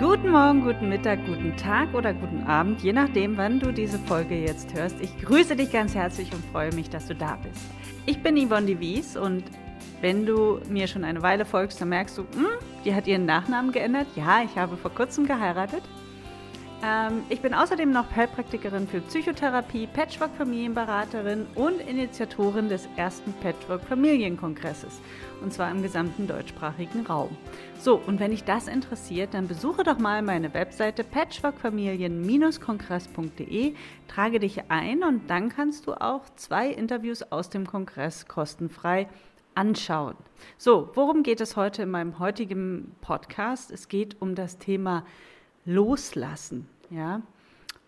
Guten Morgen, guten Mittag, guten Tag oder guten Abend, je nachdem, wann du diese Folge jetzt hörst. Ich grüße dich ganz herzlich und freue mich, dass du da bist. Ich bin Yvonne de Wies und wenn du mir schon eine Weile folgst, dann merkst du, hm, die hat ihren Nachnamen geändert. Ja, ich habe vor kurzem geheiratet. Ähm, ich bin außerdem noch Heilpraktikerin für Psychotherapie, Patchwork-Familienberaterin und Initiatorin des ersten Patchwork-Familienkongresses. Und zwar im gesamten deutschsprachigen Raum. So, und wenn dich das interessiert, dann besuche doch mal meine Webseite patchworkfamilien-kongress.de, trage dich ein und dann kannst du auch zwei Interviews aus dem Kongress kostenfrei anschauen. So, worum geht es heute in meinem heutigen Podcast? Es geht um das Thema Loslassen, ja,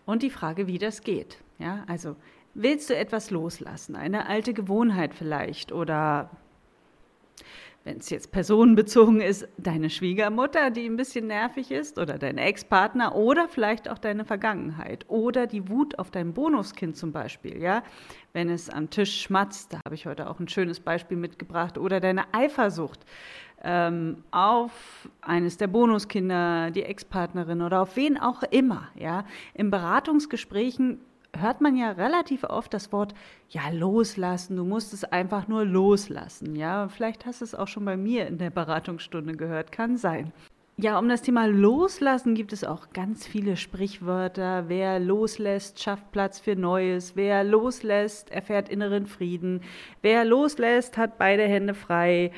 und die Frage, wie das geht. Ja, also willst du etwas loslassen, eine alte Gewohnheit vielleicht oder wenn es jetzt personenbezogen ist, deine Schwiegermutter, die ein bisschen nervig ist, oder dein Ex-Partner oder vielleicht auch deine Vergangenheit oder die Wut auf dein Bonuskind zum Beispiel, ja, wenn es am Tisch schmatzt, da habe ich heute auch ein schönes Beispiel mitgebracht, oder deine Eifersucht ähm, auf eines der Bonuskinder, die Ex-Partnerin oder auf wen auch immer, ja. In Beratungsgesprächen hört man ja relativ oft das Wort, ja, loslassen, du musst es einfach nur loslassen. Ja, vielleicht hast du es auch schon bei mir in der Beratungsstunde gehört, kann sein. Ja, um das Thema Loslassen gibt es auch ganz viele Sprichwörter. Wer loslässt, schafft Platz für Neues. Wer loslässt, erfährt inneren Frieden. Wer loslässt, hat beide Hände frei.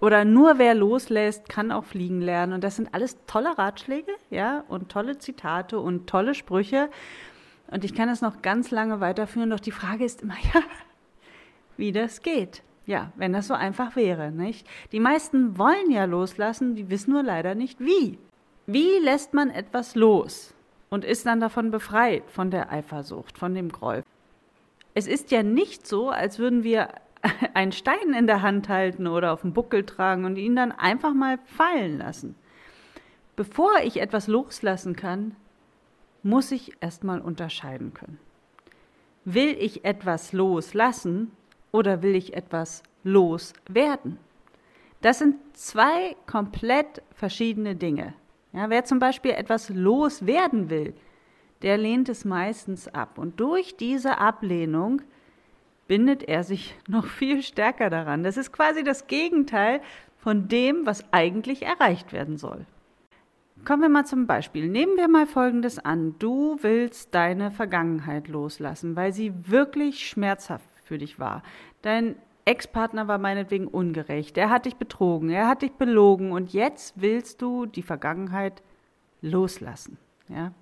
Oder nur wer loslässt, kann auch fliegen lernen. Und das sind alles tolle Ratschläge, ja, und tolle Zitate und tolle Sprüche. Und ich kann es noch ganz lange weiterführen, doch die Frage ist immer, ja, wie das geht. Ja, wenn das so einfach wäre, nicht? Die meisten wollen ja loslassen, die wissen nur leider nicht wie. Wie lässt man etwas los und ist dann davon befreit, von der Eifersucht, von dem Groll? Es ist ja nicht so, als würden wir einen Stein in der Hand halten oder auf dem Buckel tragen und ihn dann einfach mal fallen lassen. Bevor ich etwas loslassen kann, muss ich erstmal unterscheiden können. Will ich etwas loslassen oder will ich etwas loswerden? Das sind zwei komplett verschiedene Dinge. Ja, wer zum Beispiel etwas loswerden will, der lehnt es meistens ab. Und durch diese Ablehnung bindet er sich noch viel stärker daran. Das ist quasi das Gegenteil von dem, was eigentlich erreicht werden soll. Kommen wir mal zum Beispiel. Nehmen wir mal Folgendes an. Du willst deine Vergangenheit loslassen, weil sie wirklich schmerzhaft für dich war. Dein Ex-Partner war meinetwegen ungerecht. Er hat dich betrogen, er hat dich belogen und jetzt willst du die Vergangenheit loslassen. Ja?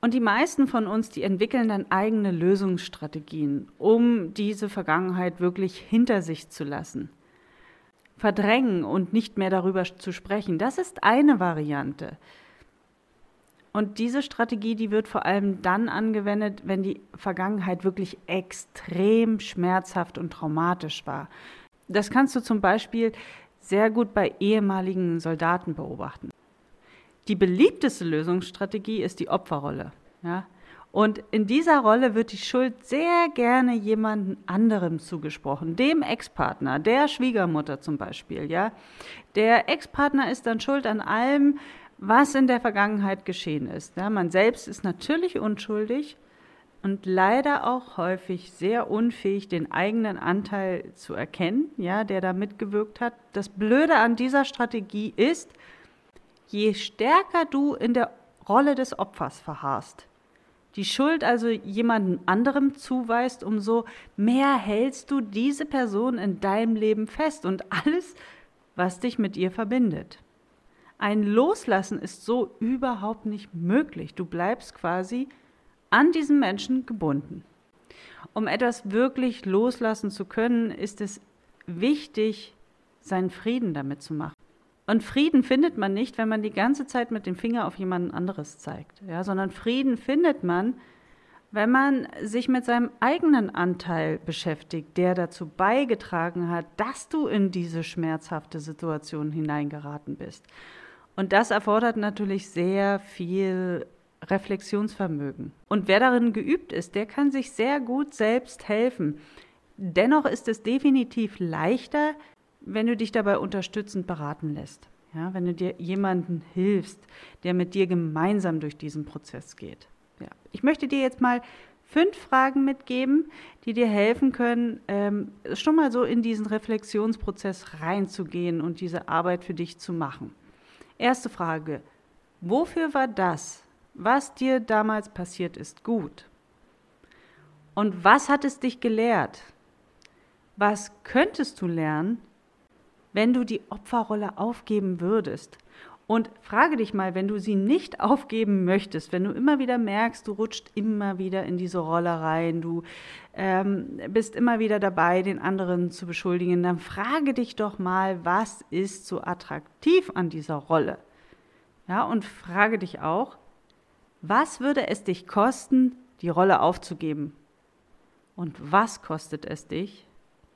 Und die meisten von uns, die entwickeln dann eigene Lösungsstrategien, um diese Vergangenheit wirklich hinter sich zu lassen verdrängen und nicht mehr darüber zu sprechen. Das ist eine Variante. Und diese Strategie, die wird vor allem dann angewendet, wenn die Vergangenheit wirklich extrem schmerzhaft und traumatisch war. Das kannst du zum Beispiel sehr gut bei ehemaligen Soldaten beobachten. Die beliebteste Lösungsstrategie ist die Opferrolle. Ja? Und in dieser Rolle wird die Schuld sehr gerne jemandem anderem zugesprochen, dem Ex-Partner, der Schwiegermutter zum Beispiel, ja. Der Ex-Partner ist dann schuld an allem, was in der Vergangenheit geschehen ist. Ja? Man selbst ist natürlich unschuldig und leider auch häufig sehr unfähig, den eigenen Anteil zu erkennen, ja, der da mitgewirkt hat. Das Blöde an dieser Strategie ist, je stärker du in der Rolle des Opfers verharrst, die Schuld also jemandem anderem zuweist, umso mehr hältst du diese Person in deinem Leben fest und alles, was dich mit ihr verbindet. Ein Loslassen ist so überhaupt nicht möglich. Du bleibst quasi an diesen Menschen gebunden. Um etwas wirklich loslassen zu können, ist es wichtig, seinen Frieden damit zu machen. Und Frieden findet man nicht, wenn man die ganze Zeit mit dem Finger auf jemanden anderes zeigt, ja, sondern Frieden findet man, wenn man sich mit seinem eigenen Anteil beschäftigt, der dazu beigetragen hat, dass du in diese schmerzhafte Situation hineingeraten bist. Und das erfordert natürlich sehr viel Reflexionsvermögen. Und wer darin geübt ist, der kann sich sehr gut selbst helfen. Dennoch ist es definitiv leichter, wenn du dich dabei unterstützend beraten lässt. Ja, wenn du dir jemanden hilfst, der mit dir gemeinsam durch diesen Prozess geht. Ja. Ich möchte dir jetzt mal fünf Fragen mitgeben, die dir helfen können, ähm, schon mal so in diesen Reflexionsprozess reinzugehen und diese Arbeit für dich zu machen. Erste Frage, wofür war das, was dir damals passiert ist, gut? Und was hat es dich gelehrt? Was könntest du lernen, wenn du die Opferrolle aufgeben würdest? Und frage dich mal, wenn du sie nicht aufgeben möchtest, wenn du immer wieder merkst, du rutscht immer wieder in diese Rolle rein, du ähm, bist immer wieder dabei, den anderen zu beschuldigen, dann frage dich doch mal, was ist so attraktiv an dieser Rolle? Ja, und frage dich auch, was würde es dich kosten, die Rolle aufzugeben? Und was kostet es dich,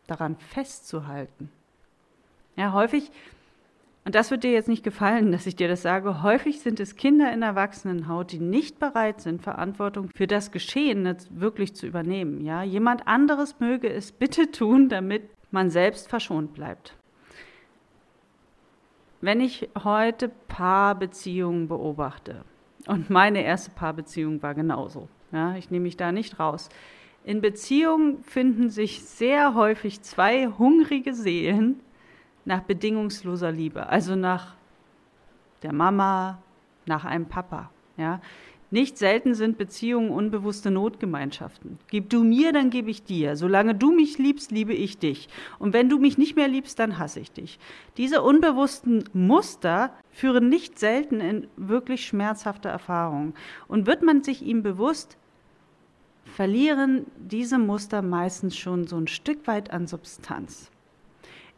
daran festzuhalten? Ja, häufig und das wird dir jetzt nicht gefallen, dass ich dir das sage. Häufig sind es Kinder in Erwachsenenhaut, die nicht bereit sind, Verantwortung für das Geschehen wirklich zu übernehmen. Ja, jemand anderes möge es bitte tun, damit man selbst verschont bleibt. Wenn ich heute Paarbeziehungen beobachte, und meine erste Paarbeziehung war genauso, ja, ich nehme mich da nicht raus. In Beziehungen finden sich sehr häufig zwei hungrige Seelen, nach bedingungsloser Liebe, also nach der Mama, nach einem Papa. Ja? Nicht selten sind Beziehungen unbewusste Notgemeinschaften. Gib du mir, dann gebe ich dir. Solange du mich liebst, liebe ich dich. Und wenn du mich nicht mehr liebst, dann hasse ich dich. Diese unbewussten Muster führen nicht selten in wirklich schmerzhafte Erfahrungen. Und wird man sich ihm bewusst, verlieren diese Muster meistens schon so ein Stück weit an Substanz.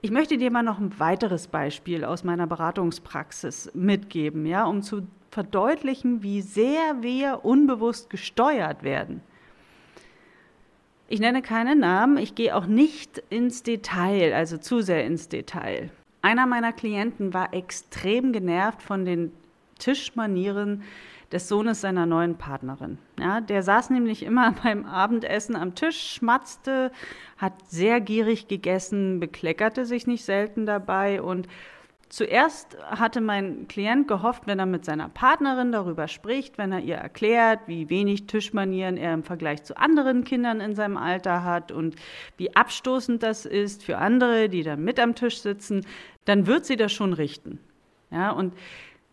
Ich möchte dir mal noch ein weiteres Beispiel aus meiner Beratungspraxis mitgeben, ja, um zu verdeutlichen, wie sehr wir unbewusst gesteuert werden. Ich nenne keine Namen, ich gehe auch nicht ins Detail, also zu sehr ins Detail. Einer meiner Klienten war extrem genervt von den Tischmanieren des Sohnes seiner neuen Partnerin. Ja, der saß nämlich immer beim Abendessen am Tisch, schmatzte, hat sehr gierig gegessen, bekleckerte sich nicht selten dabei und Zuerst hatte mein Klient gehofft, wenn er mit seiner Partnerin darüber spricht, wenn er ihr erklärt, wie wenig Tischmanieren er im Vergleich zu anderen Kindern in seinem Alter hat und wie abstoßend das ist für andere, die dann mit am Tisch sitzen, dann wird sie das schon richten. Ja, und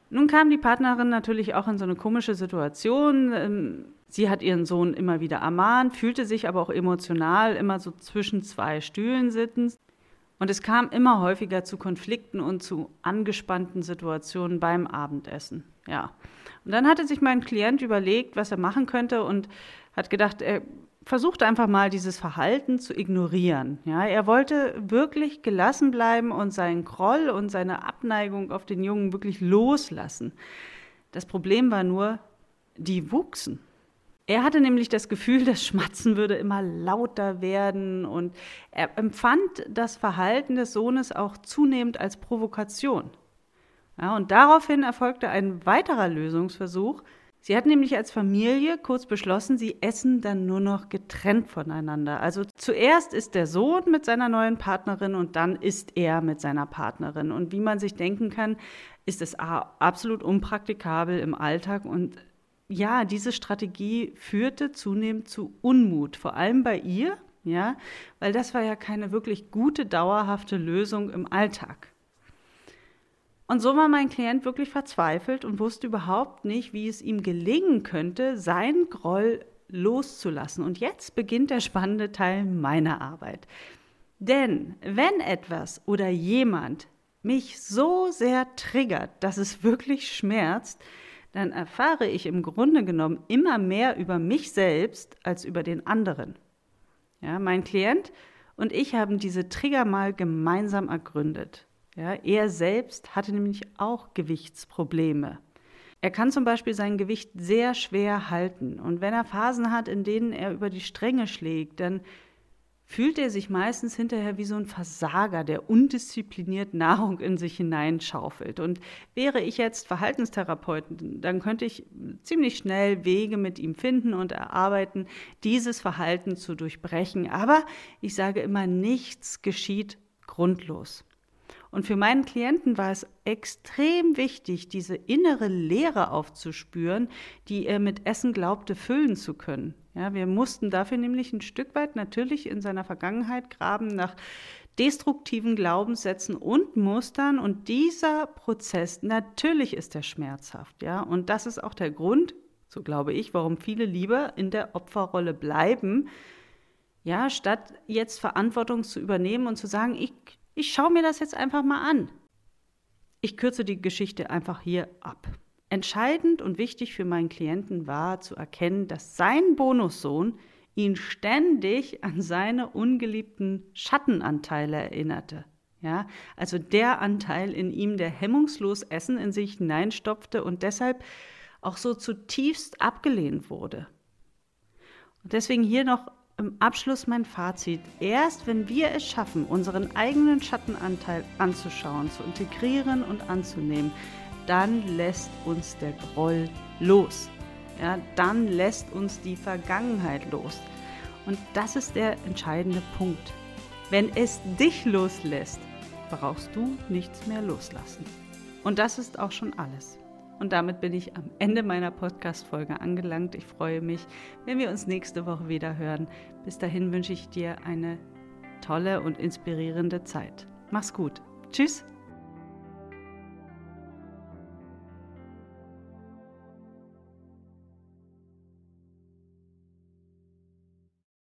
nun kam die Partnerin natürlich auch in so eine komische Situation. Ähm, sie hat ihren Sohn immer wieder ermahnt, fühlte sich aber auch emotional immer so zwischen zwei Stühlen sitzend. Und es kam immer häufiger zu Konflikten und zu angespannten Situationen beim Abendessen. Ja. Und dann hatte sich mein Klient überlegt, was er machen könnte und hat gedacht, er versuchte einfach mal dieses Verhalten zu ignorieren. Ja, er wollte wirklich gelassen bleiben und seinen Groll und seine Abneigung auf den Jungen wirklich loslassen. Das Problem war nur, die wuchsen. Er hatte nämlich das Gefühl, das Schmatzen würde immer lauter werden und er empfand das Verhalten des Sohnes auch zunehmend als Provokation. Ja, und daraufhin erfolgte ein weiterer Lösungsversuch, Sie hat nämlich als Familie kurz beschlossen, sie essen dann nur noch getrennt voneinander. Also zuerst ist der Sohn mit seiner neuen Partnerin und dann ist er mit seiner Partnerin. Und wie man sich denken kann, ist es absolut unpraktikabel im Alltag und ja, diese Strategie führte zunehmend zu Unmut, vor allem bei ihr, ja, weil das war ja keine wirklich gute, dauerhafte Lösung im Alltag. Und so war mein Klient wirklich verzweifelt und wusste überhaupt nicht, wie es ihm gelingen könnte, seinen Groll loszulassen. Und jetzt beginnt der spannende Teil meiner Arbeit. Denn wenn etwas oder jemand mich so sehr triggert, dass es wirklich schmerzt, dann erfahre ich im Grunde genommen immer mehr über mich selbst als über den anderen. Ja, mein Klient und ich haben diese Trigger mal gemeinsam ergründet. Ja, er selbst hatte nämlich auch Gewichtsprobleme. Er kann zum Beispiel sein Gewicht sehr schwer halten. Und wenn er Phasen hat, in denen er über die Stränge schlägt, dann fühlt er sich meistens hinterher wie so ein Versager, der undiszipliniert Nahrung in sich hineinschaufelt. Und wäre ich jetzt Verhaltenstherapeutin, dann könnte ich ziemlich schnell Wege mit ihm finden und erarbeiten, dieses Verhalten zu durchbrechen. Aber ich sage immer, nichts geschieht grundlos. Und für meinen Klienten war es extrem wichtig, diese innere Leere aufzuspüren, die er mit Essen glaubte füllen zu können. Ja, wir mussten dafür nämlich ein Stück weit natürlich in seiner Vergangenheit graben nach destruktiven Glaubenssätzen und Mustern und dieser Prozess natürlich ist er schmerzhaft, ja, und das ist auch der Grund, so glaube ich, warum viele lieber in der Opferrolle bleiben, ja, statt jetzt Verantwortung zu übernehmen und zu sagen, ich ich schaue mir das jetzt einfach mal an. Ich kürze die Geschichte einfach hier ab. Entscheidend und wichtig für meinen Klienten war zu erkennen, dass sein Bonussohn ihn ständig an seine ungeliebten Schattenanteile erinnerte. Ja, also der Anteil in ihm, der hemmungslos Essen in sich hineinstopfte und deshalb auch so zutiefst abgelehnt wurde. Und deswegen hier noch im Abschluss mein Fazit. Erst wenn wir es schaffen, unseren eigenen Schattenanteil anzuschauen, zu integrieren und anzunehmen, dann lässt uns der Groll los. Ja, dann lässt uns die Vergangenheit los. Und das ist der entscheidende Punkt. Wenn es dich loslässt, brauchst du nichts mehr loslassen. Und das ist auch schon alles. Und damit bin ich am Ende meiner Podcast-Folge angelangt. Ich freue mich, wenn wir uns nächste Woche wieder hören. Bis dahin wünsche ich dir eine tolle und inspirierende Zeit. Mach's gut. Tschüss.